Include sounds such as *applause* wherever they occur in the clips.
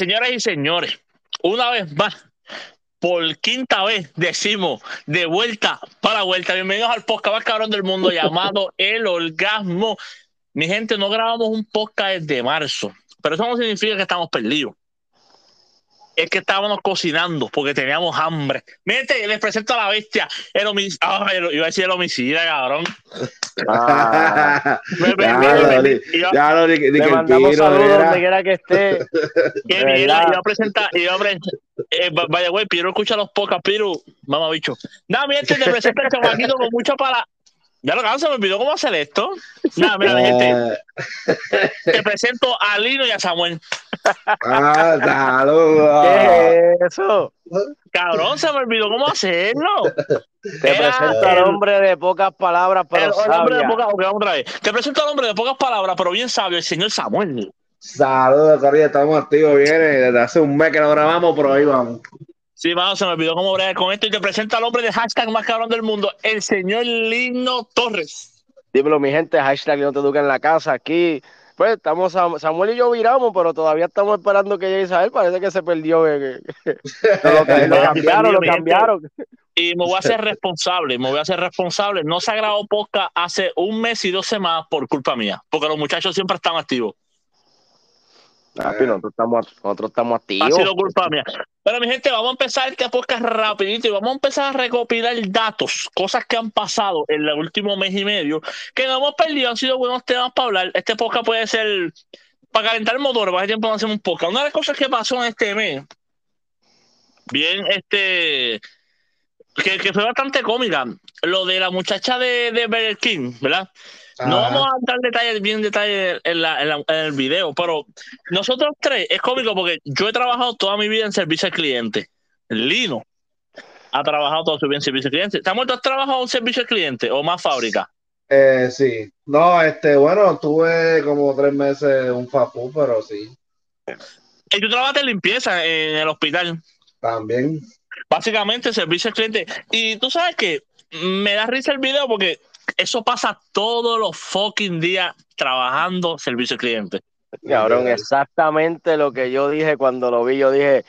señoras y señores, una vez más, por quinta vez decimos de vuelta para vuelta. Bienvenidos al podcast más cabrón del mundo llamado *laughs* El Orgasmo. Mi gente, no grabamos un podcast desde marzo, pero eso no significa que estamos perdidos. Es que estábamos cocinando porque teníamos hambre. Miren, les presento a la bestia. El homicida. iba a decir el homicida, cabrón. Ah, *laughs* ya lo Le mandamos saludos donde quiera que esté. *laughs* Que iba a presentar. Iba a eh, vaya, güey, Piero escucha los pocas, Piero. Mamá bicho. Nada, miren, te presento el chamaquito con mucha para ya lo se me olvidó cómo hacer esto. Nada, mira, gente. Te presento a Lino y a Samuel. Ah, saludos. *laughs* ¿Qué es eso? Cabrón, se me olvidó cómo hacerlo. Te presento al hombre de pocas palabras, pero el, el hombre de pocas, otra vez. Te presento al hombre de pocas palabras, pero bien sabio, el señor Samuel. Saludos, Corría, estamos activos, viene desde hace un mes que no grabamos, pero ahí vamos. Sí, vamos, se me olvidó cómo bregar con esto y te presento al hombre de hashtag más cabrón del mundo, el señor Lino Torres. Dímelo, mi gente, hashtag no te educa en la casa aquí. Pues estamos, Samuel y yo viramos, pero todavía estamos esperando que llegue Isabel. Parece que se perdió. *laughs* lo, cambiaron, lo cambiaron. Y me voy a hacer responsable, me voy a hacer responsable. No se ha grabado podcast hace un mes y dos semanas por culpa mía, porque los muchachos siempre están activos. Papi, nosotros estamos, nosotros estamos activos. Ha sido culpa mía. Pero mi gente, vamos a empezar este podcast rapidito y vamos a empezar a recopilar datos, cosas que han pasado en el último mes y medio, que no hemos perdido, han sido buenos temas para hablar. Este podcast puede ser para calentar el motor, para tiempo no hacemos un podcast. Una de las cosas que pasó en este mes, bien, este, que, fue bastante cómica, lo de la muchacha de, de King, ¿verdad? No vamos a dar detalles, bien detalles en, en, el video, pero nosotros tres es cómico porque yo he trabajado toda mi vida en servicio al cliente. Lino ha trabajado toda su vida en servicio al cliente. ¿Estás muerto? ¿Has trabajado en servicio al cliente o más fábrica? Eh, sí. No, este, bueno, tuve como tres meses un FAPU, pero sí. ¿Y tú trabajas en limpieza en el hospital? También. Básicamente, servicio al cliente. Y tú sabes que me da risa el video porque eso pasa todos los fucking días trabajando servicio al cliente. Cabrón, exactamente lo que yo dije cuando lo vi. Yo dije,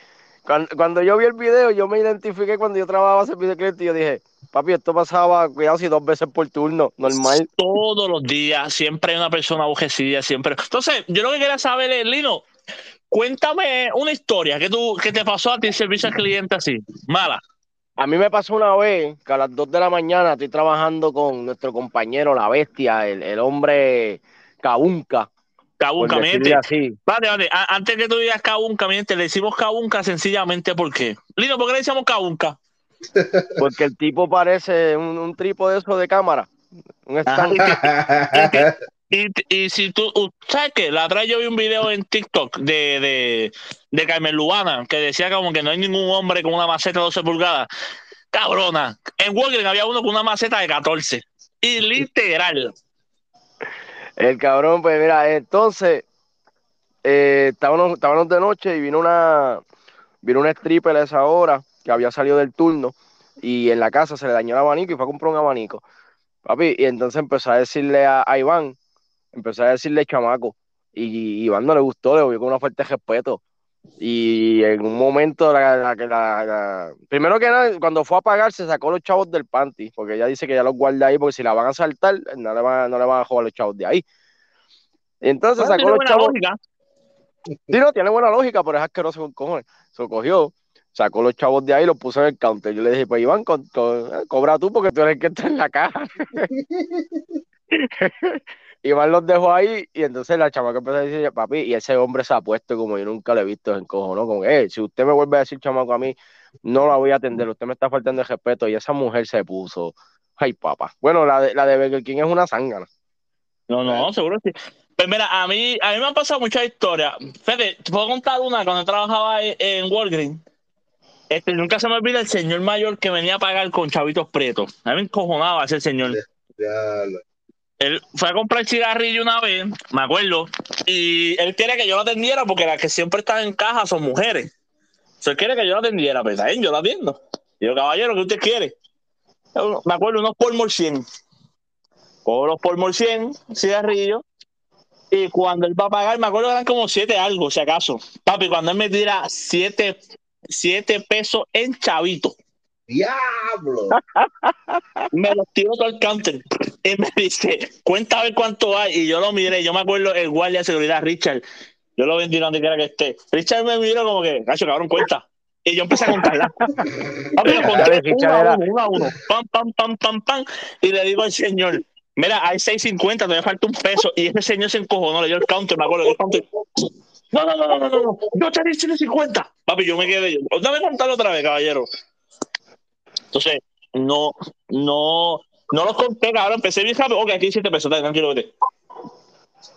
cuando, yo vi el video, yo me identifiqué cuando yo trabajaba servicio al cliente y yo dije, papi, esto pasaba, cuidado, si dos veces por turno, normal. Todos los días, siempre hay una persona aborrecida, siempre. Entonces, yo lo que quería saber es, Lino, cuéntame una historia que, tú, que te pasó a ti servicio al cliente así, mala. A mí me pasó una vez que a las 2 de la mañana estoy trabajando con nuestro compañero, la bestia, el, hombre Cabunca. Cabunca, miente. Vale, vale. Antes que tú digas Cabunca, miente, le decimos Cabunca sencillamente porque. Lino, ¿por qué le decimos Cabunca? Porque el tipo parece un, un tripo de eso de cámara. Un *laughs* Y, si tú, ¿sabes qué? La otra yo vi un video en TikTok de, de, de Carmen Lubana que decía como que no hay ningún hombre con una maceta de 12 pulgadas. Cabrona. En Walgreens había uno con una maceta de 14. Y literal. El cabrón, pues mira, entonces eh, estábamos, estábamos, de noche y vino una vino una stripper a esa hora que había salido del turno y en la casa se le dañó el abanico y fue a comprar un abanico. Papi, y entonces empezó a decirle a Iván, empecé a decirle chamaco. Y Iván no le gustó, le vio con una fuerte respeto. Y en un momento, la, la, primero que nada, cuando fue a pagar, se sacó los chavos del panty, porque ella dice que ya los guarda ahí, porque si la van a saltar, no le van, no le van a jugar los chavos de ahí. Y entonces sacó los chavos. Lógica. Sí, no, tiene buena lógica, pero es asqueroso con cojones. Se cogió, sacó los chavos de ahí y los puso en el counter. Yo le dije, pues Iván, cobra tú porque tú eres el que está en la caja. *laughs* Iván los dejó ahí y entonces la chamaca empezó a decir, papi, y ese hombre se ha puesto como yo nunca lo he visto en cojo, ¿no? Como, eh, si usted me vuelve a decir chamaco a mí, no la voy a atender, usted me está faltando de respeto. Y esa mujer se puso, ay, papá. Bueno, la de, la de Burger King es una zángana. No, no, seguro que sí. Pues mira, a mí, a mí me han pasado muchas historias. Fede, te puedo contar una cuando trabajaba en Walgreens. Este, nunca se me olvida el señor mayor que venía a pagar con chavitos pretos. A mí me encojonaba ese señor. Ya, él fue a comprar cigarrillo una vez, me acuerdo, y él quiere que yo lo atendiera porque las que siempre están en caja son mujeres. él quiere que yo lo atendiera, pero pues, yo lo atiendo. Y yo, caballero, ¿qué usted quiere? Me acuerdo, unos por 100. Cojo los por 100 cigarrillos Y cuando él va a pagar, me acuerdo que eran como siete algo, si acaso. Papi, cuando él me tira siete, siete pesos en chavito. ¡Diablo! *laughs* me los tiro todo el counter. Y *laughs* me dice, cuenta a ver cuánto hay. Y yo lo miré, yo me acuerdo el guardia de seguridad, Richard. Yo lo vendí donde quiera que esté. Richard me miró como que, cacho, cabrón, cuenta. Y yo empecé a contarla. *laughs* Papi, lo conté uno a uno, uno a uno. Pam, pam, pam, pam, pam. Y le digo al señor, mira, hay 6.50, todavía falta un peso. Y ese señor se encojonó, le dio el counter, me acuerdo, el counter. No, no, no, no, no, no, yo te di 50. Papi, yo me quedé. Yo, dame contarlo otra vez, caballero. Entonces, no, no, no los conté, cabrón. Empecé bien rápido. Ok, aquí hay 7 pesos, dale, tranquilo, vete. *laughs*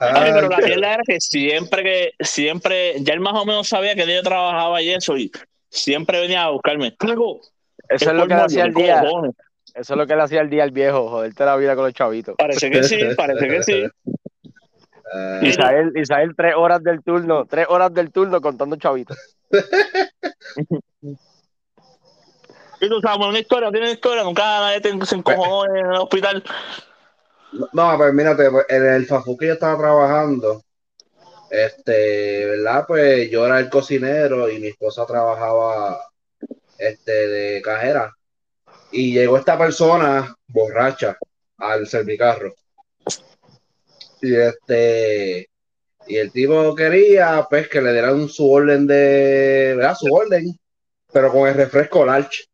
Ay, pero la mierda era que siempre que, siempre, ya él más o menos sabía que yo trabajaba y eso, y siempre venía a buscarme. Eso es lo que le hacía el día. Eso es lo que le hacía el día al viejo, joderte la vida con los chavitos. Parece que sí, parece que sí. Uh, Isael, Isael, tres horas del turno, tres horas del turno contando chavitos. *laughs* y tú sabes, una historia, tiene una historia, se encojonó en el hospital. No, pues mírate, pues, en el Fafu que yo estaba trabajando, este, ¿verdad? Pues yo era el cocinero y mi esposa trabajaba este, de cajera. Y llegó esta persona borracha al servicarro. Y este, y el tipo quería pues que le dieran su orden de, ¿verdad? Su orden, pero con el refresco large.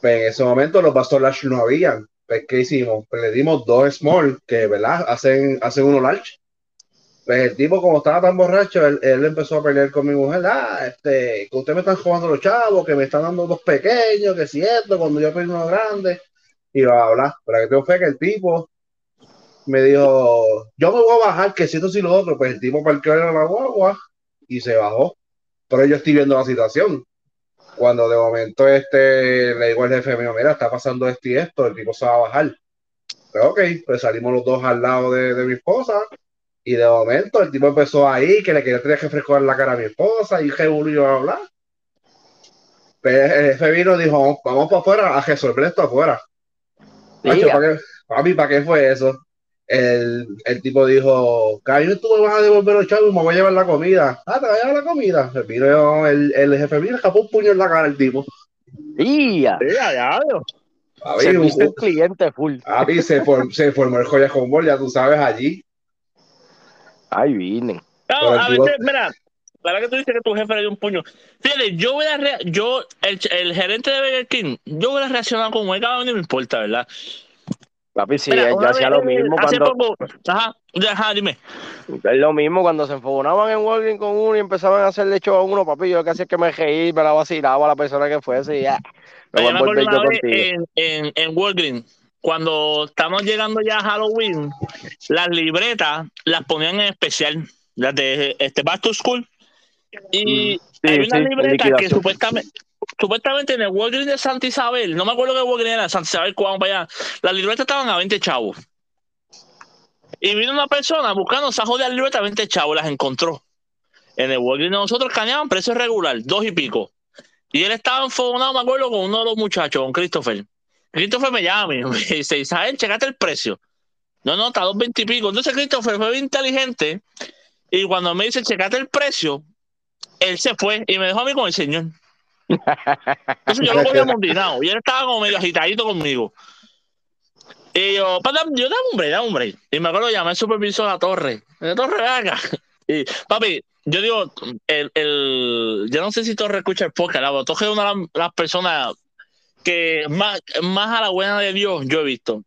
Pues en ese momento los large no habían. Pues, ¿qué hicimos? Pues le dimos dos small, que, ¿verdad? Hacen, hacen uno large. Pues el tipo, como estaba tan borracho, él, empezó a pelear con mi mujer. Ah, este, que ustedes me están jugando los chavos, que me están dando dos pequeños, que siento, cuando yo pedí uno grande. Y va a hablar. Pero que tengo fe que el tipo me dijo, yo me voy a bajar, que siento si lo otro. Pues el tipo parqueó en la guagua y se bajó. Pero yo estoy viendo la situación cuando de momento este le digo al jefe mío, mira, está pasando esto y esto, el tipo se va a bajar. Pero ok, pues salimos los dos al lado de, mi esposa y de momento el tipo empezó ahí que le quería tener que frescar la cara a mi esposa y que volvió a hablar. Pues el jefe vino y dijo, vamos para afuera a resolver esto afuera. ¿para qué, papi, ¿para qué fue eso? El, el tipo dijo, Cayo, tú me vas a devolver los chavos y me voy a llevar la comida. Ah, te voy a llevar la comida. El, el, jefe mira, escapó un puño en la cara el tipo. ¡Ya! ¡Ya, ya! Se un cliente full. Papi, se, se formó el joya con ya tú sabes, allí. Ahí vine. No, a veces, mira, la verdad que tú dices que tu jefe le dio un puño. Fíjate, yo voy a yo, el, el, gerente de Burger King, yo voy a reaccionar como él, cada uno me importa, ¿verdad? Papi, sí, Mira, ya hacía lo mismo hace cuando... Poco, ajá, ajá, dime. Es lo mismo cuando se enfogonaban en Walgreens con uno y empezaban a hacerle show a uno, papi, yo lo que hacía es que me reí, me la vacilaba a la persona que fuese y ya. Me, me acuerdo una vez en, en, en Walgreens, cuando estamos llegando ya a Halloween, las libretas las ponían en especial, las de este Back to School. Y mm, hay una libreta que supuestamente, supuestamente en el Walgreens de Santa Isabel, no me acuerdo qué Walgreens era, Santa Isabel, cuando para allá, las libretas estaban a 20 chavos. Y vino una persona buscando esa jodida libreta a 20 chavos, las encontró. En el Walgreens de nosotros cañaban precio regular, dos y pico. Y él estaba enfogonado, me acuerdo, con uno de los muchachos, con Christopher. Christopher me llama y me *laughs* dice, Isabel, checate el precio. No, no, está a dos veinte y pico. Entonces Christopher fue inteligente y cuando me dice, checate el precio, él se fue y me dejó a mí con el señor. Entonces yo lo cogí amontinado y él estaba como medio agitadito conmigo. Y yo, yo dame un break, dame un break. Y me acuerdo llamé al supervisor a la torre. La torre, acá. Y papi, yo digo, el, el, yo no sé si Torre escucha el podcast, la Torre es una de las personas que más, más a la buena de Dios yo he visto.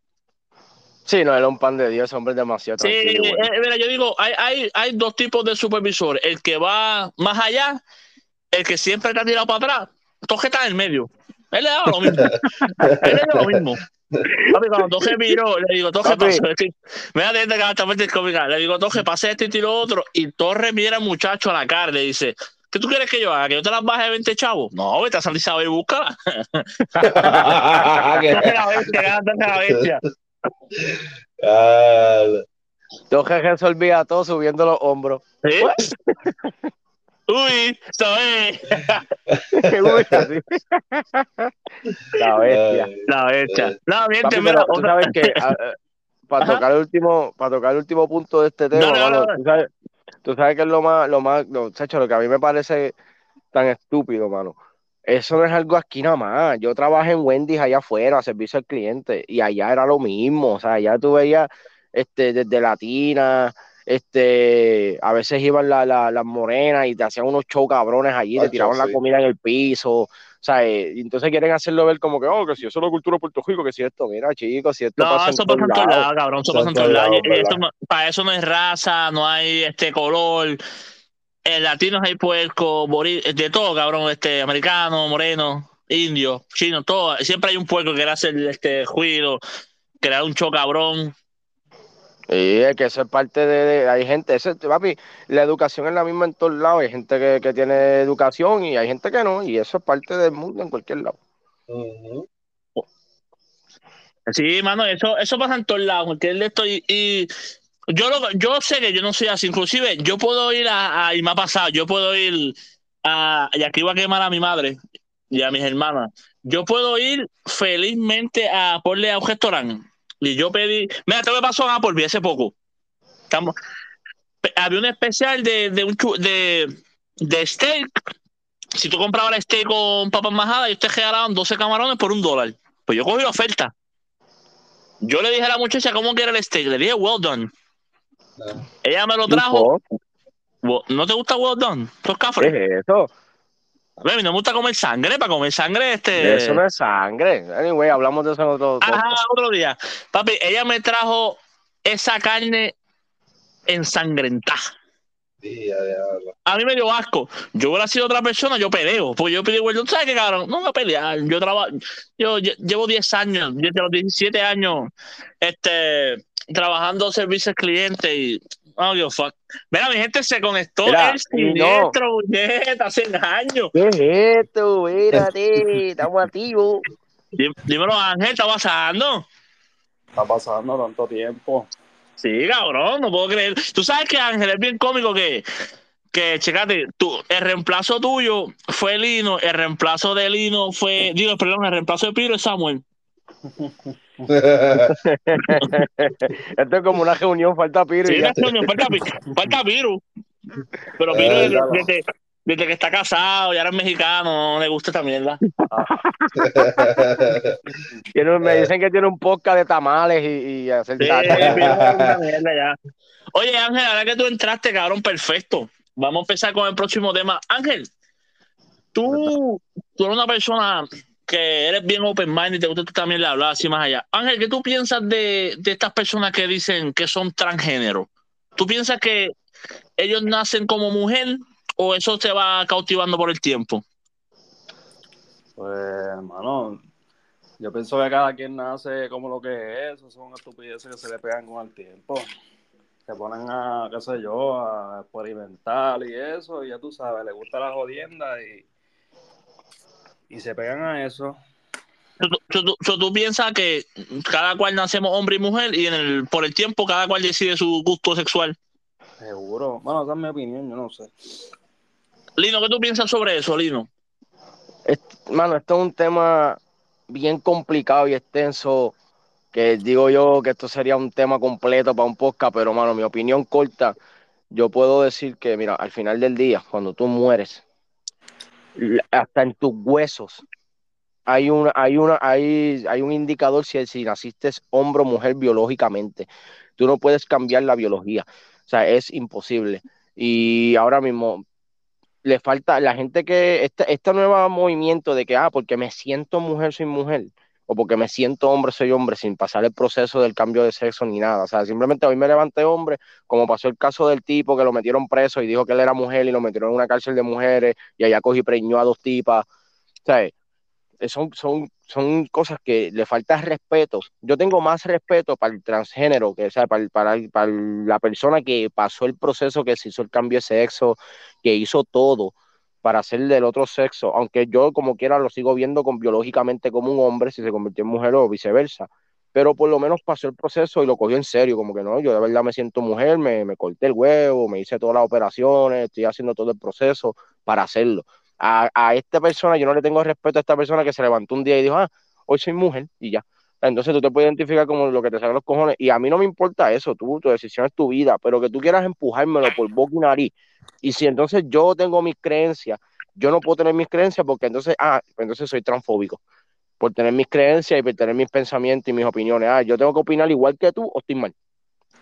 Sí, no, era un pan de Dios, hombre demasiado Sí, eh, mira, yo digo, hay, hay, hay dos tipos de supervisores, el que va más allá, el que siempre ha tirado para atrás, Toje está en el medio. Él le da lo mismo. Él le da lo mismo. Papi, cuando Toje miró, le digo, Toje pasó esto. Me da de que cómica. Le digo, Toje, pase este y lo otro. Y Torre mira al muchacho a la cara y le dice, ¿qué tú quieres que yo haga? ¿Que yo te las baje de 20 chavos? No, vete a San Isabel y búscala. *laughs* la bestia, la bestia. Toje resolvía todo subiendo los hombros. ¿Sí? *laughs* Uy, ¿sabes? *laughs* la bestia. La bestia. No, miente, mira, ¿tú sabes que, para Ajá. tocar el último, para tocar el último punto de este tema, dale, mano, tú sabes, tú sabes que es lo más, lo más, lo, chacho, lo que a mí me parece tan estúpido, mano. Eso no es algo aquí nada más. Yo trabajé en Wendy's allá afuera, servicio al cliente, y allá era lo mismo. O sea, allá tú veías este, desde Latina, este, a veces iban la- la- las morenas y te hacían unos show cabrones allí, te tiraban la comida en el piso. O sea, eh, y entonces quieren hacerlo ver como que, oh, que si eso es la cultura de Puerto Rico, que si esto, mira, chicos, si esto No, pasa en eso todos pasa en todos lados. cabrón. Eso pasa en en todos para eso no hay raza, no hay este color. En latinos hay puerco, de todo, cabrón. Este, americano, moreno, indio, chino, todo. Siempre hay un puerco que quiere hacer este juido, crear un show cabrón. Y es que eso es parte de, hay gente, eso, papi, la educación es la misma en todos lados, hay gente que, que tiene educación y hay gente que no, y eso es parte del mundo en cualquier lado. Sí, mano, eso, eso pasa en todos lados. Él esto y, y yo lo, yo sé que yo no soy así. Inclusive, yo puedo ir a, a- y me ha pasado, yo puedo ir a, y aquí iba a quemar a mi madre y a mis hermanas. Yo puedo ir felizmente a porle a un restaurante. Y yo pedí, mira, esto me pasó en Applebee hace poco. Estamos, había un especial de, de un de, de steak. Si tú comprabas el steak con papas majadas, y te regalaban 12 camarones por un dólar. Pues yo cogí la oferta. Yo le dije a la muchacha cómo quiere el steak. Le dije, well done. Ella me lo trajo. ¿Qué Well- ¿No te gusta well done? Estos cafres. es eso? A mí no me gusta comer sangre. Para comer sangre, este. Eso no es sangre. Anyway, hablamos de eso en otro Ajá, otro día. Papi, ella me trajo esa carne ensangrentada. A mí me dio asco. Yo hubiera sido otra persona, yo peleo. Porque yo pedí, well done. ¿Sabes qué, cabrón? No voy a pelear. Yo trabajo. Yo lle- llevo 10 años, desde los 17 años, este, trabajando servicio al cliente y. Oh, Dios, fuck. Mira, mi gente se conectó Mira, el y no. siniestro, puñeta, hace años. ¿Qué es esto? Espérate, estamos activos. Dí- Dímelo, Ángel, ¿está pasando? Está pasando tanto tiempo. Sí, cabrón, no puedo creer. Tú sabes que Ángel es bien cómico que, que checate, tú, el reemplazo tuyo fue Lino, el reemplazo de Lino fue, digo, perdón, el reemplazo de Piro es Samuel. *laughs* Esto es como una reunión, falta Piro Sí, no, no, falta, falta Piro. Pero Piro, Eh, desde, claro. desde- desde que está casado y ahora es mexicano, no le gusta esta mierda. *laughs* Tiene- me dicen que tiene un podcast de tamales y, y hacer Sí, una *laughs* mierda ya. Oye, Ángel, ahora que tú entraste, cabrón, perfecto. Vamos a empezar con el próximo tema. Ángel, tú, tú eres una persona que eres bien open mind y te gusta tú también le hablar así más allá. Ángel, ¿qué tú piensas de, de estas personas que dicen que son transgénero? ¿Tú piensas que ellos nacen como mujer o eso se va cautivando por el tiempo? Pues, hermano, yo pienso que cada quien nace como lo que es. Eso son estupideces que se le pegan con el tiempo. Se ponen a, qué sé yo, a experimentar y eso. Y ya tú sabes, le gusta la jodienda y, y se pegan a eso. ¿Tú, tú- tú- tú- tú piensas que cada cual nacemos hombre y mujer y en el, por el tiempo cada cual decide su gusto sexual? Seguro. Bueno, esa es mi opinión, yo no sé. Lino, ¿qué tú piensas sobre eso, Lino? Mano, esto es un tema bien complicado y extenso, que digo yo que esto sería un tema completo para un podcast, pero mano, mi opinión corta, yo puedo decir que, mira, al final del día, cuando tú mueres, hasta en tus huesos hay una, hay una, hay, hay un indicador si, si naciste hombre o mujer biológicamente. Tú no puedes cambiar la biología. O sea, es imposible. Y ahora mismo le falta la gente que este, este nuevo movimiento de que, ah, porque me siento mujer, soy mujer, o porque me siento hombre, soy hombre, sin pasar el proceso del cambio de sexo ni nada. O sea, simplemente hoy me levanté hombre, como pasó el caso del tipo que lo metieron preso y dijo que él era mujer y lo metieron en una cárcel de mujeres y allá cogí preñó a dos tipas. O sea, eh, son, son, son cosas que le falta respeto. Yo tengo más respeto para el transgénero, que, o sea, para, para, para la persona que pasó el proceso, que se hizo el cambio de sexo, que hizo todo para ser del otro sexo, aunque yo como quiera lo sigo viendo con, biológicamente como un hombre, si se convirtió en mujer o viceversa, pero por lo menos pasó el proceso y lo cogió en serio, como que no, yo de verdad me siento mujer, me, me corté el huevo, me hice todas las operaciones, estoy haciendo todo el proceso para hacerlo. A, a esta persona yo no le tengo respeto a esta persona que se levantó un día y dijo, ah, hoy soy mujer y ya. Entonces tú te puedes identificar como lo que te salen los cojones. Y a mí no me importa eso, tú, tu decisión es tu vida, pero que tú quieras empujármelo por boca y nariz. Y si entonces yo tengo mis creencias, yo no puedo tener mis creencias porque entonces, ah, entonces soy transfóbico. Por tener mis creencias y por tener mis pensamientos y mis opiniones. Ah, yo tengo que opinar igual que tú o estoy mal.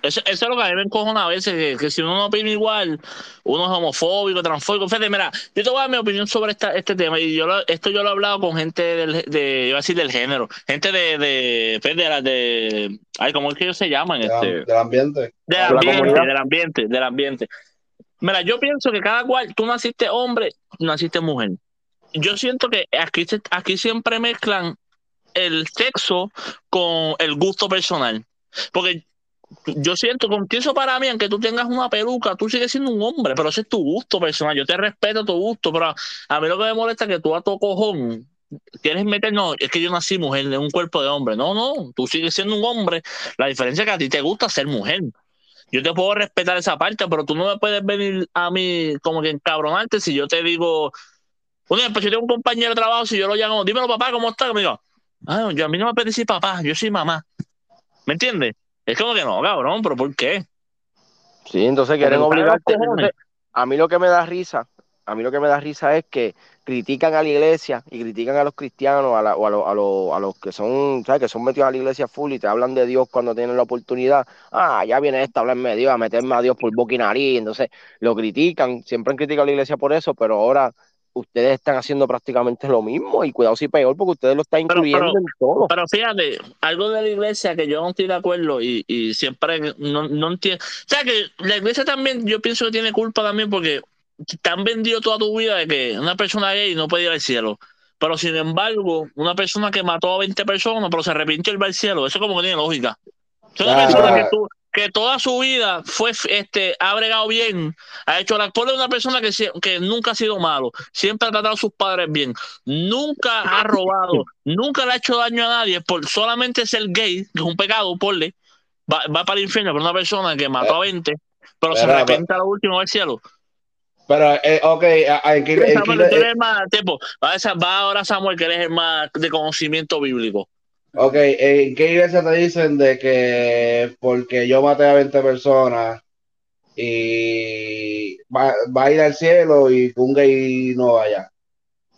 Eso, eso, es lo que a mí me encojona a veces, que, si uno no opina igual, uno es homofóbico, transfóbico. Fíjate, mira, yo te voy a dar mi opinión sobre esta, este tema, y yo esto yo lo he hablado con gente del, de, iba a decir del género, gente de, de, de, de, ay, ¿cómo es que ellos se llaman? este, del ambiente. Del ambiente, del ambiente, del ambiente. Mira, yo pienso que cada cual, tú naciste hombre, naciste mujer. Yo siento que aquí, aquí siempre mezclan el sexo con el gusto personal. Porque yo siento que eso para mí, aunque tú tengas una peluca, tú sigues siendo un hombre, pero ese es tu gusto personal. Yo te respeto tu gusto, pero a mí lo que me molesta es que tú a tu cojón quieres meter, no, es que yo nací mujer de un cuerpo de hombre. No, no, tú sigues siendo un hombre. La diferencia es que a ti te gusta ser mujer. Yo te puedo respetar esa parte, pero tú no me puedes venir a mí como que encabronarte si yo te digo, bueno, pues yo tengo un compañero de trabajo, si yo lo llamo, dímelo papá, ¿cómo estás? Me digo, ah, yo, a mí no me decir papá, yo soy mamá. ¿Me entiendes? Es como que no, cabrón, pero ¿por qué? Sí, entonces quieren obligarte. a mí lo que me da risa, a mí lo que me da risa es que critican a la iglesia y critican a los cristianos o a, a, los que son, ¿sabes? Que son metidos a la iglesia full y te hablan de Dios cuando tienen la oportunidad. Ah, ya viene esta a hablarme de Dios, a meterme a Dios por boca y nariz. Entonces lo critican, siempre han criticado a la iglesia por eso, pero ahora ustedes están haciendo prácticamente lo mismo y cuidado si peor porque ustedes lo están incluyendo en todo. Pero fíjate, algo de la iglesia que yo no estoy de acuerdo y, y siempre no, no entiendo. O sea que la iglesia también, yo pienso que tiene culpa también porque te han vendido toda tu vida de que una persona gay no puede ir al cielo. Pero sin embargo, una persona que mató a 20 personas, pero se arrepintió y va al cielo, eso como que tiene lógica. Es una persona que tú, que toda su vida fue este ha bregado bien, ha hecho la de una persona que, que nunca ha sido malo, siempre ha tratado a sus padres bien, nunca ha robado, nunca le ha hecho daño a nadie por solamente ser gay, que es un pecado, porle, va, va para el infierno, pero una persona que mató a 20, pero se arrepiente a lo último del cielo. Pero, eh, ok, hay que, eh, más, tipo, va, va ahora Samuel, que eres el más de conocimiento bíblico. Ok, ¿en qué iglesia te dicen de que porque yo maté a 20 personas y va, a ir al cielo y un gay no vaya?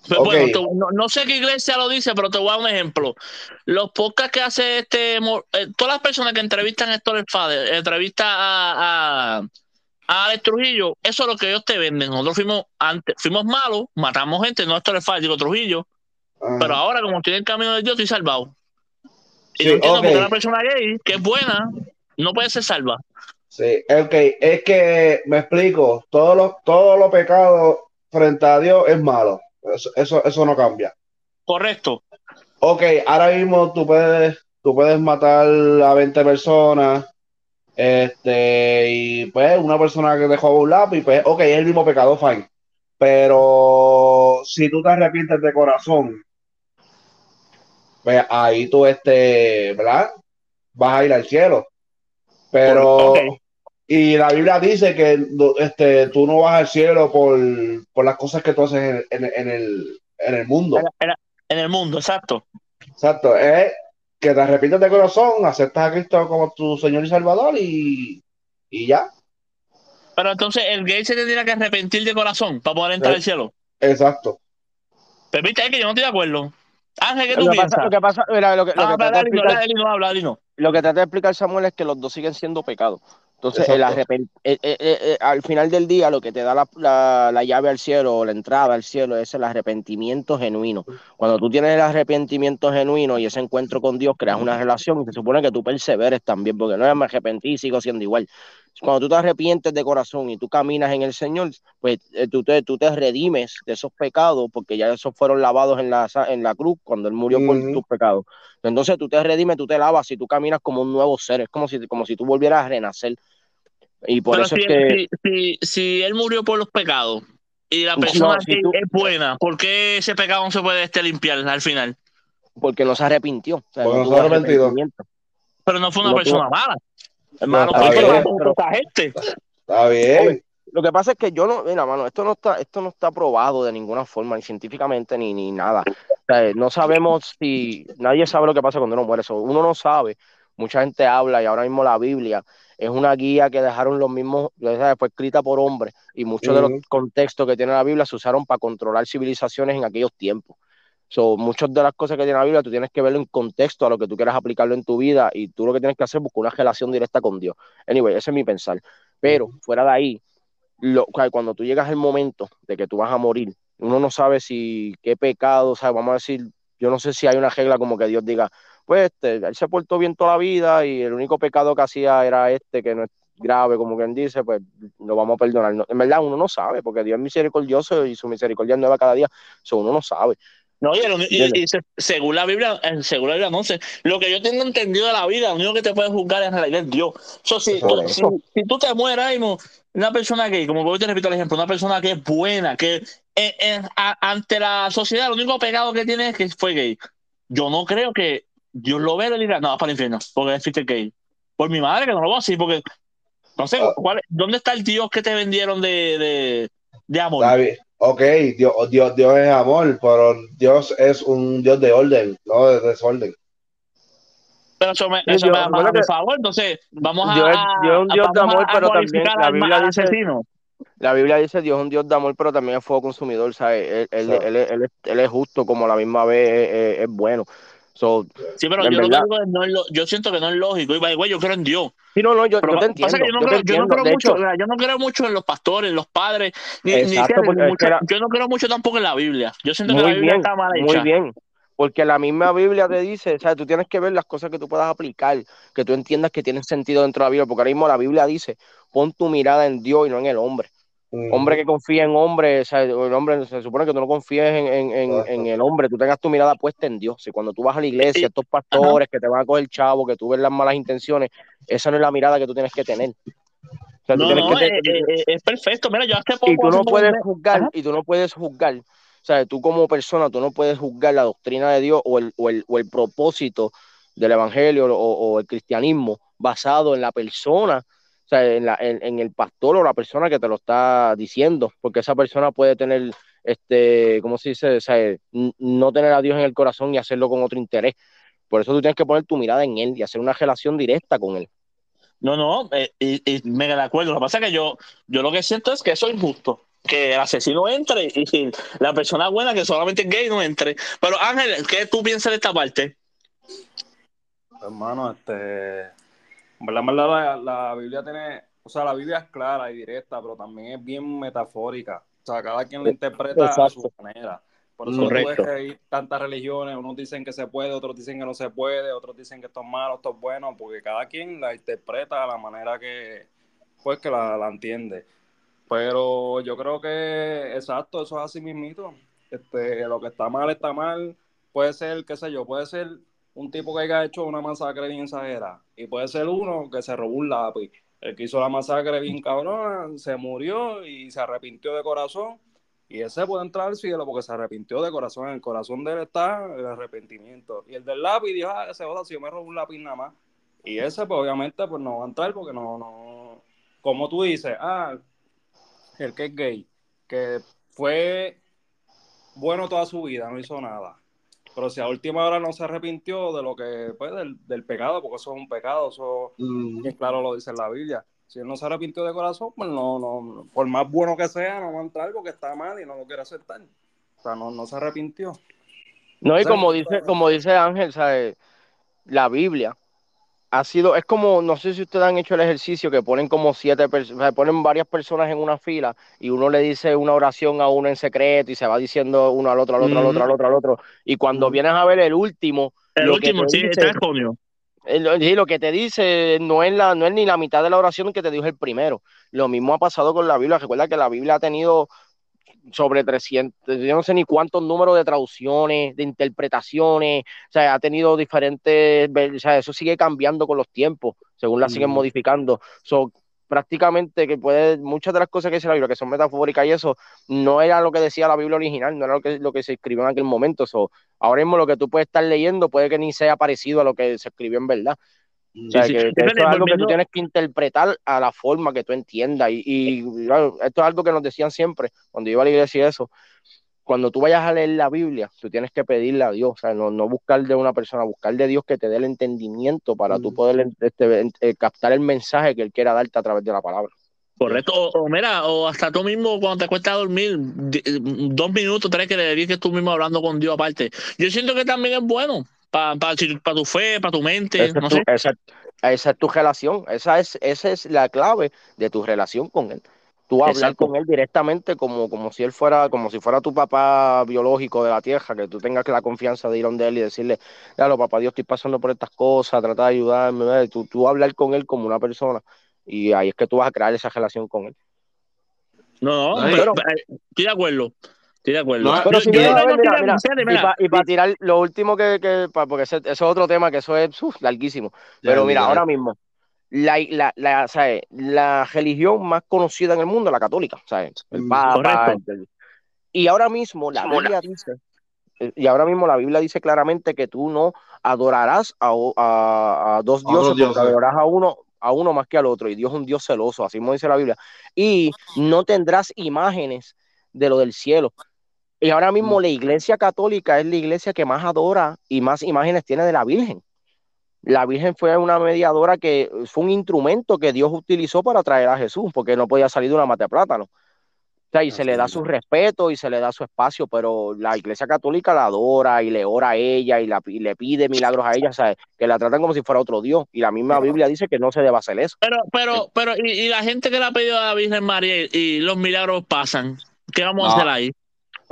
Pues bueno, no, sé qué iglesia lo dice, pero te voy a dar un ejemplo. Los podcasts que hace este, eh, todas las personas que entrevistan a Héctor El Fader, entrevistan a, a, Alex Trujillo, eso es lo que ellos te venden. Nosotros fuimos antes, fuimos malos, matamos gente, no Héctor El Fader, digo Trujillo, pero ahora como estoy en el camino de Dios, estoy salvado. Y no entiendo por una persona gay, que es buena, no puede ser salva. Sí, ok, es que me explico, todos los todo lo pecados frente a Dios es malo. Eso, eso, no cambia. Correcto. Ok, ahora mismo tú puedes, tú puedes matar a 20 personas, este, y pues una persona que dejó un lápiz, pues, ok, es el mismo pecado, fine. Pero si tú te arrepientes de corazón pues ahí tú, este, ¿verdad? Vas a ir al cielo. Pero, y la Biblia dice que este, tú no vas al cielo por, las cosas que tú haces en, el, en el mundo. En, el mundo, exacto. Exacto, es que te arrepientes de corazón, aceptas a Cristo como tu Señor y Salvador y, ya. Pero entonces el gay se tendría que arrepentir de corazón para poder entrar al cielo. Exacto. Es que yo no estoy de acuerdo. Ángel, ¿qué tú lo piensas? lo que pasa, mira, lo que, lo que trata de explicar, no habla, Lo que trata de explicar Samuel es que los dos siguen siendo pecados. Entonces, el eh, eh, eh, al final del día, lo que te da la, la, la, llave al cielo o la entrada al cielo es el arrepentimiento genuino. Cuando tú tienes el arrepentimiento genuino y ese encuentro con Dios, creas una relación y se supone que tú perseveres también, porque no es me arrepentí y sigo siendo igual cuando tú te arrepientes de corazón y tú caminas en el Señor, pues eh, tú, te, tú te redimes de esos pecados, porque ya esos fueron lavados en la, en la cruz cuando Él murió por tus pecados. Entonces tú te redimes, tú te lavas y tú caminas como un nuevo ser, es como si, como si tú volvieras a renacer. Y por eso si, es que... Si, si, Él murió por los pecados y la persona es buena, ¿por qué ese pecado no se puede este, limpiar al final? Porque no se arrepintió. no se arrepintió. Pero no fue una persona mala. Hermano, gente. Está bien. Lo que pasa es que yo no, mira, mano, esto no está, esto no está probado de ninguna forma, ni científicamente, ni, ni nada. sea, no sabemos si, nadie sabe lo que pasa cuando uno muere, eso uno no sabe, mucha gente habla y ahora mismo la Biblia es una guía que dejaron los mismos, fue escrita por hombres y muchos de los contextos que tiene la Biblia se usaron para controlar civilizaciones en aquellos tiempos. So, muchas de las cosas que tiene la Biblia tú tienes que verlo en contexto a lo que tú quieras aplicarlo en tu vida y tú lo que tienes que hacer es buscar una relación directa con Dios. Anyway, ese es mi pensar. Pero fuera de ahí, lo, cuando tú llegas al momento de que tú vas a morir, uno no sabe si qué pecado, o sea, vamos a decir, yo no sé si hay una regla como que Dios diga, pues este, él se portó bien toda la vida y el único pecado que hacía era este, que no es grave, como quien dice, pues lo vamos a perdonar. en verdad uno no sabe, porque Dios es misericordioso y su misericordia es nueva cada día, eso uno no sabe. No, y, según la Biblia, según la Biblia, no sé. Lo que yo tengo entendido de la vida, lo único que te puede juzgar es realidad es Dios. So, si, si, tú te mueras, una persona que, como voy te repito el ejemplo, una persona que es buena, que eh, eh, ante la sociedad, el único pecado que tiene es que fue gay. Yo no creo que Dios lo vea y le diga, no, para el infierno, porque fuiste gay. Por mi madre que no lo va a decir, porque no sé, ah. ¿dónde está el Dios que te vendieron de, de, de amor? David, ok, Dios, Dios, Dios es amor, pero Dios es un Dios de orden, no de desorden. Pero eso me, eso me da más a favor, entonces vamos a. Dios, Dios es un Dios de amor, pero también la Biblia dice. Asesino. La Biblia dice Dios es un Dios de amor, pero también es fuego consumidor, ¿sabes? Él, él, él, él, es justo, como a la misma vez es bueno sí, pero yo, no es yo siento que no es lógico. Y, yo creo en Dios. Sí, no, no, yo, yo te entiendo. yo, no creo, yo, no creo mucho, yo no creo mucho en los pastores, en los padres. Ni, Exacto, ni mucho, yo no creo mucho tampoco en la Biblia. Yo siento que la Biblia está mal hecha. Muy bien. Porque la misma Biblia te dice, o sea, tú tienes que ver las cosas que tú puedas aplicar, que tú entiendas que tienen sentido dentro de la Biblia, porque ahora mismo la Biblia dice, pon tu mirada en Dios y no en el hombre. Hombre que confía en hombre, o sea, el hombre se supone que tú no confíes en, el hombre, tú tengas tu mirada puesta en Dios. Y cuando tú vas a la iglesia, estos pastores que te van a coger chavo, que tú ves las malas intenciones, esa no es la mirada que tú tienes que tener. no, no, eh, eh, eh, es, perfecto. Mira, yo hace poco. Y tú no puedes juzgar, y tú no puedes juzgar. O sea, tú como persona, tú no puedes juzgar la doctrina de Dios o el, o el, o el propósito del evangelio o el cristianismo basado en la persona o sea, en, la, en, el pastor o la persona que te lo está diciendo, porque esa persona puede tener, este, ¿cómo se dice? O sea, no tener a Dios en el corazón y hacerlo con otro interés. Por eso tú tienes que poner tu mirada en Él y hacer una relación directa con Él. No, no, eh, y, me de acuerdo. Lo que pasa es que yo, yo lo que siento es que eso es injusto. Que el asesino entre y la persona buena que solamente es gay no entre. Pero Ángel, ¿qué tú piensas de esta parte? Hermano, este la verdad, la, Biblia tiene, o sea, la Biblia es clara y directa, pero también es bien metafórica. O sea, cada quien la interpreta a su manera. Por eso que hay tantas religiones, unos dicen que se puede, otros dicen que no se puede, otros dicen que esto es malo, esto es bueno, porque cada quien la interpreta a la manera que, pues, que la, la entiende. Pero yo creo que, exacto, eso es así mismito. Este, lo que está mal está mal. Puede ser, qué sé yo, puede ser un tipo que haya hecho una masacre bien exagerada. Y puede ser uno que se robó un lápiz. El que hizo la masacre bien cabrón, se murió y se arrepintió de corazón. Y ese puede entrar al cielo porque se arrepintió de corazón. En el corazón de él está el arrepentimiento. Y el del lápiz dijo, ah, ese joda, si yo me robo un lápiz nada más. Y ese, pues obviamente, pues no va a entrar porque no, no. Como tú dices, ah, el que es gay, que fue bueno toda su vida, no hizo nada pero si a última hora no se arrepintió de lo que, pues, del, pecado, porque eso es un pecado, eso mm. bien claro lo dice en la Biblia. Si él no se arrepintió de corazón, pues no, no, por más bueno que sea, no va a entrar porque está mal y no lo quiere aceptar. O sea, no, no se arrepintió. No, y como dice, como dice Ángel, ¿sabes? la Biblia ha sido, es como, no sé si ustedes han hecho el ejercicio que ponen como siete personas, ponen varias personas en una fila y uno le dice una oración a uno en secreto y se va diciendo uno al otro, al otro, al otro, al otro, al otro. Y cuando vienes a ver el último. El último, sí, está Sí, lo que te dice no es, la, no es ni la mitad de la oración que te dijo el primero. Lo mismo ha pasado con la Biblia. Recuerda que la Biblia ha tenido sobre 300, yo no sé ni cuántos números de traducciones, de interpretaciones, o sea, ha tenido diferentes, o sea, eso sigue cambiando con los tiempos, según la siguen mm. modificando. So, prácticamente que puede, muchas de las cosas que dice la Biblia, que son metafóricas y eso, no era lo que decía la Biblia original, no era lo que, lo que se escribió en aquel momento. So, ahora mismo lo que tú puedes estar leyendo puede que ni sea parecido a lo que se escribió en verdad. O sea, que, es algo que tú tienes que interpretar a la forma que tú entiendas. Y, esto es algo que nos decían siempre cuando iba a la iglesia y eso. cuando tú vayas a leer la Biblia, tú tienes que pedirle a Dios, o sea, no, no buscar de una persona, buscar de Dios que te dé el entendimiento para tú Mm. poder este, eh, captar el mensaje que Él quiera darte a través de la palabra. Correcto. O, o mira, o hasta tú mismo cuando te cuesta dormir, dos minutos, tres que le dediques tú mismo hablando con Dios aparte. Yo siento que también es bueno para tu fe, para tu mente, Esa no es, sé. tu, esa, esa es tu relación, esa es, esa es la clave de tu relación con Él. Tú hablar Exacto. con Él directamente como, como si Él fuera, como si fuera tu papá biológico de la tierra, que tú tengas la confianza de ir donde Él y decirle, lo papá Dios, estoy pasando por estas cosas, trata de ayudarme. Tú, tú hablar con Él como una persona y ahí es que tú vas a crear esa relación con Él. No, no, pero, eh, estoy de acuerdo. Estoy de acuerdo. No, Yo- Pero si yo no, no a ver, tengo mira, que- mira, fíjate, y para tirar lo último que, que pa- porque ese, ese es otro tema que eso es uf, larguísimo. Pero Ya, mira, ahora mismo, la, la, la, ¿sabes? la religión más conocida en el mundo es la católica, ¿sabes? El Mm, Papa. correcto. el- y ahora mismo la Biblia dice, eh, y ahora mismo la Biblia dice claramente que tú no adorarás a, a- a dos A dioses porque adorarás a uno, a uno más que al otro, y Dios es un Dios celoso, así como dice la Biblia. Y no tendrás imágenes de lo del cielo. Y ahora mismo Mm. la iglesia católica es la iglesia que más adora y más imágenes tiene de la Virgen. La Virgen fue una mediadora que fue un instrumento que Dios utilizó para traer a Jesús, porque no podía salir de una mata de plátano. O sea, y se le da su respeto y se le da su espacio, pero la iglesia católica la adora y le ora a ella y, la, y le pide milagros a ella, ¿sabes? Que la tratan como si fuera otro Dios. Y la misma. Biblia dice que no se debe hacer eso. Pero, pero, pero, y, y la gente que le ha pedido a la Virgen María y, y los milagros pasan, ¿qué vamos a hacer ahí?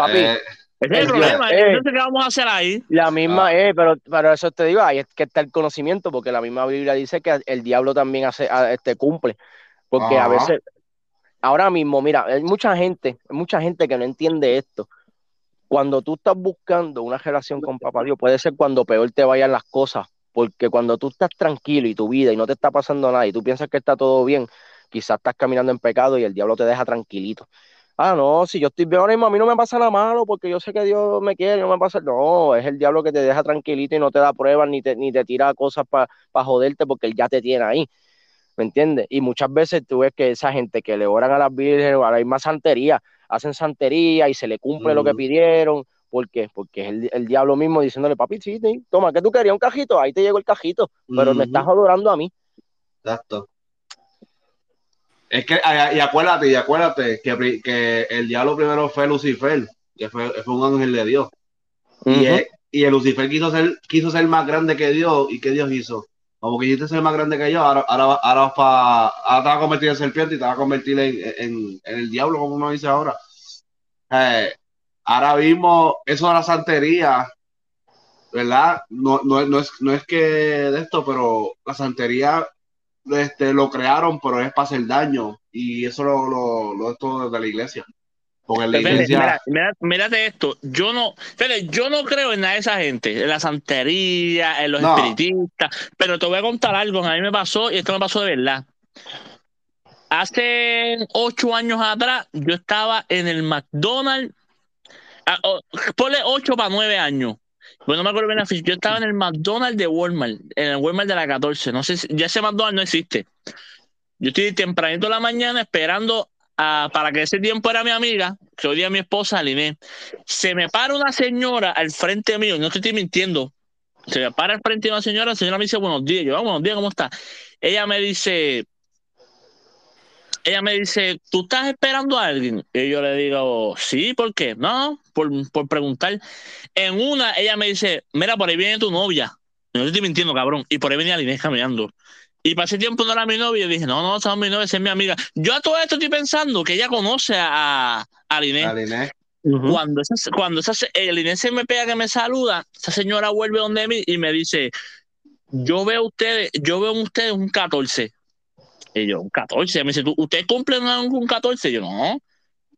Papi, Eh, Ese es el problema. Eh. Entonces, ¿qué vamos a hacer ahí? La misma Ah. es, pero, pero eso te digo, ahí es que está el conocimiento, porque la misma Biblia dice que el diablo también hace, a- este, cumple, porque a veces, ahora mismo, mira, hay mucha gente, hay mucha gente que no entiende esto. Cuando tú estás buscando una relación con papá Dios, puede ser cuando peor te vayan las cosas, porque cuando tú estás tranquilo y tu vida y no te está pasando nada y tú piensas que está todo bien, quizás estás caminando en pecado y el diablo te deja tranquilito. Ah, no, si yo estoy bien ahora mismo, a mí no me pasa nada malo porque yo sé que Dios me quiere, no me pasa. No, es el diablo que te deja tranquilito y no te da pruebas ni te, ni te tira cosas para joderte porque él ya te tiene ahí. ¿Me entiendes? Y muchas veces tú ves que esa gente que le oran a las vírgenes o a la misma santería, hacen santería y se le cumple lo que pidieron. ¿Por qué? Porque es el, el diablo mismo diciéndole, papi, sí, sí, toma, ¿qué tú querías? Un cajito, ahí te llegó el cajito, pero me estás adorando a mí. Exacto. Es que, y acuérdate, y acuérdate que, que el diablo primero fue Lucifer, que fue, fue un ángel de Dios. Y, el, y el Lucifer quiso ser, quiso ser más grande que Dios. ¿Y qué Dios hizo? Como que quisiste ser más grande que yo, ahora, ahora, ahora, pa- ahora te vas a convertir en serpiente y te vas a convertir en, en- en el diablo, como uno dice ahora. Eh, ahora mismo, eso de la santería, ¿verdad? No, no, no, es, no es que de esto, pero la santería este, lo crearon, pero es para hacer daño. Y eso lo, lo, lo es todo desde la iglesia. Porque la iglesia. mira, mira- mírate esto. Yo no, yo no creo en nada de esa gente, en la santería, en los No. espiritistas. Pero te voy a contar algo. A mí me pasó, y esto me pasó de verdad. Hace ocho años atrás, yo estaba en el McDonald's. ah, oh, ponle ocho para nueve años. Bueno, no me acuerdo bien la ficha. Yo estaba en el McDonald's de Walmart, en el Walmart de la 14. No sé si, ya ese McDonald's no existe. Yo estoy tempranito en la mañana esperando a- para que ese tiempo era mi amiga, que hoy día mi esposa, Liné. Se me para una señora al frente mío, no te estoy mintiendo. Se me para al frente de una señora, la señora me dice buenos días. Yo, "Ah, buenos días, ¿cómo está? Ella me dice, ella me dice, ¿tú estás esperando a alguien? Y yo le digo, sí, ¿por qué? No, por, por preguntar. En una, ella me dice, mira, por ahí viene tu novia. Y No te estoy mintiendo, cabrón. Y por ahí venía Liné caminando. Y ese tiempo no era mi novia. Y dije, no, no, esa no es mi novia, esa es mi amiga. Yo a todo esto estoy pensando que ella conoce a, a Liné. la Liné. Cuando esa, cuando esa, el Inés se me pega que me saluda, esa señora vuelve donde mí y me dice, yo veo ustedes, yo veo en ustedes un 14. Y yo, un 14. Me dice, ¿Tú- ¿ustedes cumplen un 14? Y yo, no.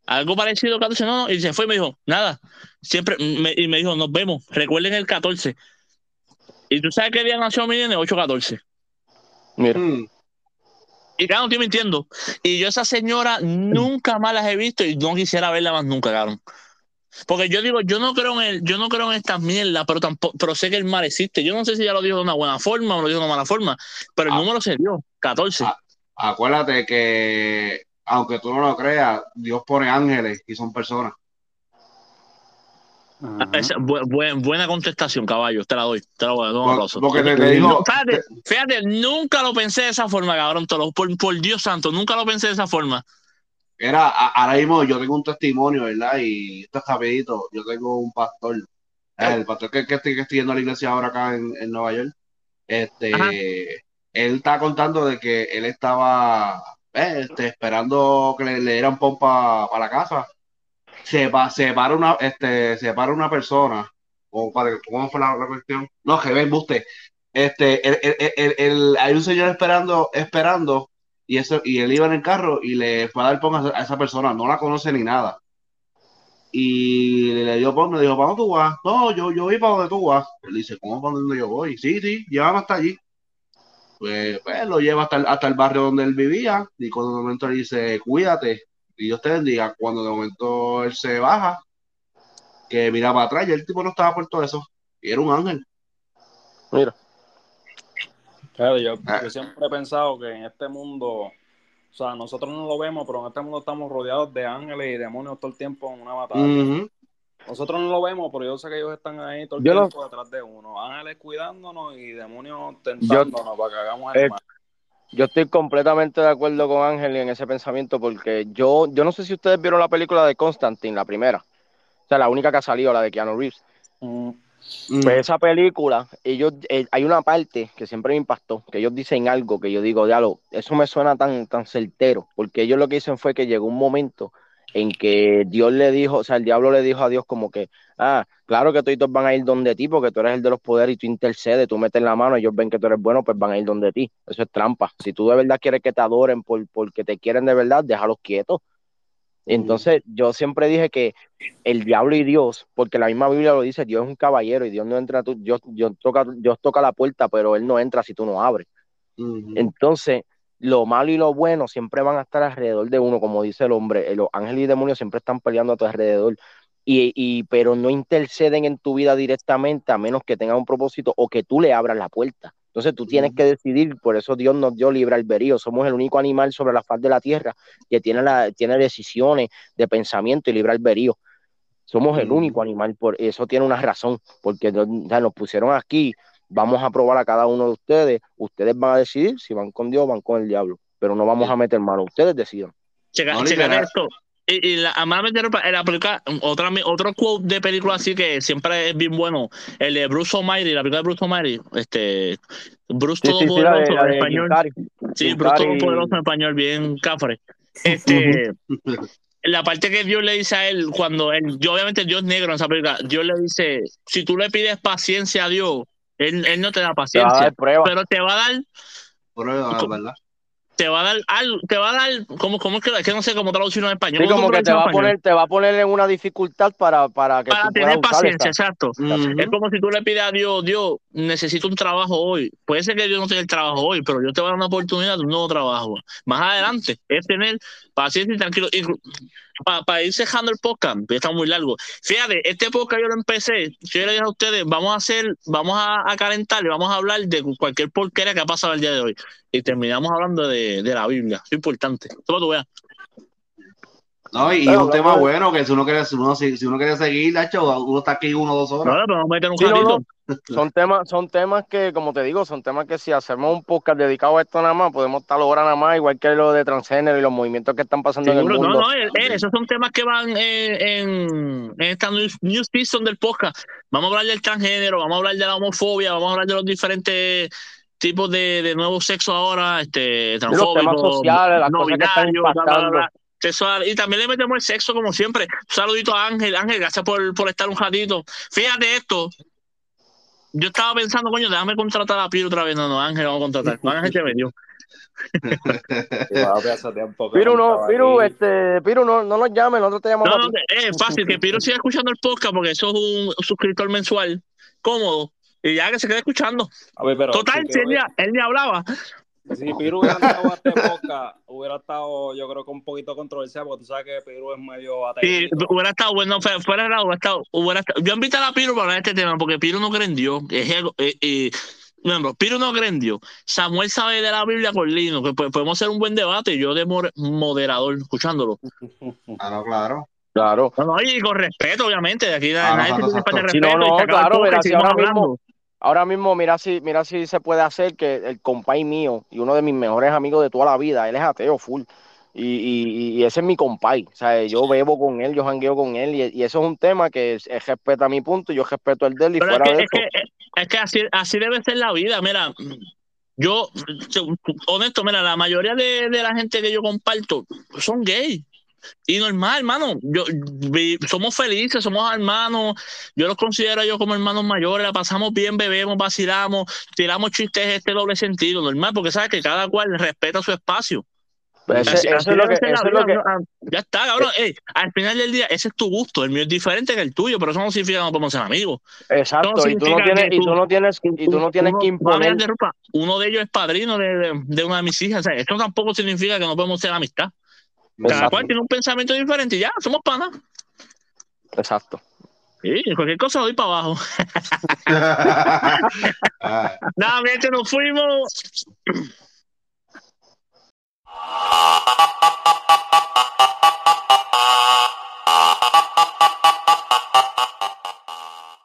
Algo parecido a 14, no, no. Y se fue y me dijo, nada. Siempre, me- y me dijo, nos vemos, recuerden el 14. Y tú sabes qué día nació mi nene, 8-14. Mira, Mm. Y claro, no estoy mintiendo. Y yo esa señora nunca más las he visto y no quisiera verla más nunca, cabrón. Porque yo digo, yo no creo en el, yo no creo en estas mierdas, pero tampoco, pero sé que el mal existe. Yo no sé si ya lo dijo de una buena forma o lo dijo de una mala forma, pero el Ah. número se dio, 14. Ah. Acuérdate que, aunque tú no lo creas, Dios pone ángeles y son personas. Esa- bu- bu- buena contestación, caballo. Te la doy. Te la doy. doy un aplauso. Porque te, te digo, No, fíjate, fíjate, nunca lo pensé de esa forma, cabrón. te lo- por, por Dios santo, nunca lo pensé de esa forma. Era, a- ahora mismo yo tengo un testimonio, ¿verdad? Y esto es rapidito. Yo tengo un pastor, eh, el pastor que, que estoy, que estoy yendo a la iglesia ahora acá en, en Nueva York. Este, Ajá. Él está contando de que él estaba eh, este, esperando que le, le dieran pompa para la casa. Se, va, se para una, este, se para una persona. O ¿Cómo fue la, cuestión? No, que ven, buste. Este, el, el- el- hay un señor esperando, esperando y eso y él iba en el carro y le fue a dar pon a esa- persona, no la conoce ni nada. Y le dio pon, le dijo, ¿para dónde tú? No, yo, yo voy para donde tú vas. Él dice, ¿cómo para donde yo voy? Sí, sí, llévame hasta allí. Pues, pues, lo lleva hasta el, hasta el barrio donde él vivía y cuando de momento le dice, cuídate y Dios te bendiga. Cuando de momento él se baja, que mira para atrás y el tipo no estaba por todo eso. Y era un ángel. Mira, Claro, yo, Ah. yo siempre he pensado que en este mundo, o sea, nosotros no lo vemos, pero en este mundo estamos rodeados de ángeles y demonios todo el tiempo en una batalla. Nosotros no lo vemos, pero yo sé que ellos están ahí todo el Yo tiempo detrás de uno. Ángeles cuidándonos y demonios tentándonos para que hagamos el Eh, mal. yo estoy completamente de acuerdo con Ángel en ese pensamiento porque yo, yo no sé si ustedes vieron la película de Constantine, la primera. O sea, la única que ha salido, la de Keanu Reeves. Mm, Pues esa película, ellos, eh, hay una parte que siempre me impactó, que ellos dicen algo que yo digo, diablo, eso me suena tan, tan certero, porque ellos lo que dicen fue que llegó un momento en que Dios le dijo, o sea, el diablo le dijo a Dios como que, ah, claro que todos van a ir donde ti, porque tú eres el de los poderes y tú intercedes, tú metes la mano, ellos ven que tú eres bueno, pues van a ir donde ti. Eso es trampa. Si tú de verdad quieres que te adoren por, porque te quieren de verdad, déjalos quietos. Entonces, yo siempre dije que el diablo y Dios, porque la misma Biblia lo dice, Dios es un caballero y Dios no entra, tú, Dios, Dios toca, Dios toca la puerta, pero Él no entra si tú no abres. Entonces, lo malo y lo bueno siempre van a estar alrededor de uno, como dice el hombre. Eh, Los ángeles y demonios siempre están peleando a tu alrededor. Y, y, pero no interceden en tu vida directamente a menos que tengan un propósito o que tú le abras la puerta. Entonces tú tienes que decidir, por eso Dios nos dio libre albedrío. Somos el único animal sobre la faz de la tierra que tiene, la, tiene decisiones de pensamiento y libre albedrío. Somos el único animal, por eso tiene una razón, porque no- o sea, nos pusieron aquí, vamos a probar a cada uno de ustedes, ustedes van a decidir si van con Dios o van con el diablo, pero no vamos a meter mano, ustedes decidan. Checa, No, checa esto. Y, y la, además de meter en la película, otra, otro quote de película así que siempre es bien bueno, el de Bruce Almighty, la película de Bruce Almighty, este, Bruce Sí, sí, sí, Todopoderoso la en de español. Sí, Bruce. Todopoderoso en español, bien cafre. Este, *laughs* la parte que Dios le dice a él, cuando él, yo obviamente Dios es negro en esa película, Dios le dice, si tú le pides paciencia a Dios, él, él no te da Te va a paciencia, dar prueba. pero te va a dar Prueba. ¿verdad? te va a dar algo, te va a dar, ¿cómo, cómo es que, es que no sé cómo traducirlo en español? Sí, ¿Cómo como que te va a poner, te va a poner en una dificultad para, para que Para tú puedas tener usar paciencia, exacto. Es como si tú le pides a Dios, Dios, necesito un trabajo hoy. Puede ser que Dios no tenga el trabajo hoy, pero Dios te va a dar una oportunidad de un nuevo trabajo. Más adelante, es tener paciencia y tranquilo. Y para ir cejando el podcast, está muy largo. Fíjate, este podcast yo lo empecé, yo le dije a ustedes, vamos a hacer, vamos a, a calentar y vamos a hablar de cualquier porquería que ha pasado el día de hoy. Y terminamos hablando de, de la Biblia. Es importante. Toma tu veas. No, y Pero un tema bueno que si uno quiere, si uno, si, si uno quiere seguir, Nacho, uno está aquí uno o dos No, horas. pero vamos a meter un Sí, no, no. Son temas, son temas que, como te digo, son temas que si hacemos un podcast dedicado a esto nada más, podemos estar horas nada más, igual que lo de transgénero y los movimientos que están pasando en el mundo. no, no, eh, eh, esos son temas que van eh, en, en esta news, news season del podcast. Vamos a hablar del transgénero, vamos a hablar de la homofobia, vamos a hablar de los diferentes tipos de, de nuevo sexo ahora, este, temas transfóbicos, sociales, las no cosas que están binarios, bla, bla, bla, sexual. Y también le metemos el sexo como siempre. Un saludito a Ángel. Ángel, gracias por, por estar un ratito. Fíjate esto. Yo estaba pensando, coño, déjame contratar a Piro otra vez. No, no, Ángel, vamos a contratar. No, Ángel se que Piru, no, Piru, este, Piru, no, no nos llames, nosotros te llamamos No, a no, es fácil que Piro siga escuchando el podcast porque eso es un suscriptor mensual cómodo y ya que se quede escuchando. Papi, pero Total, si él, Piru, ni, él ni hablaba. Si Piru hubiera entrado a este podcast, hubiera estado, yo creo que un poquito controversial, porque tú sabes que Piru es medio ateísta. hubiera estado bueno, fue- fuera de lado, hubiera estado, hubiera estado- Yo invité a Piro para hablar de este tema porque Piro no cree en Dios. Es algo- eh, eh, por ejemplo, Piro no cree en Dios. Samuel sabe de la Biblia con Lino, que po- podemos hacer un buen debate. Yo de moderador, escuchándolo. *laughs* Ah, no, claro. Claro. No, no, y con respeto, obviamente. De aquí Ah, nadie no, se no, de no. Sí, respeto. no, no, claro, mira, si ahora mismo, hablando. Ahora mismo, mira si, mira si se puede hacer que el compay mío y uno de mis mejores amigos de toda la vida, él es ateo full. Y, y, y ese es mi compay. O sea, yo bebo con él, yo jangueo con él, y, y eso es un tema que es- él respeta mi punto, yo respeto el de él, y Pero es fuera que, de es que, es que así, así debe ser la vida. Mira, yo, honesto, mira, la mayoría de, de la gente que yo comparto son gays. Y normal, hermano. Yo, vi- somos felices, somos hermanos. Yo los considero ellos como hermanos mayores. La pasamos bien, bebemos, vacilamos, tiramos chistes este doble sentido, normal, porque sabes que cada cual respeta su espacio. Pero ese- Así- eso así es lo debe que, ser la eso es lo vida, que, ¿no? Ya está, cabrón. Ey, al final del día, ese es tu gusto. El mío es diferente que el tuyo, pero eso no significa que no podemos ser amigos. exacto, y tú no tienes, y tú no tienes, y tú no tienes uno, que imponer, interrumpa, uno de ellos es padrino de, de- de una de mis hijas. O sea, esto tampoco significa que no podemos ser amistad. Cada Exacto. cual tiene un pensamiento diferente y ya, somos panas. exacto. Sí, cualquier cosa doy para abajo. *laughs* Nada, mi gente, nos fuimos.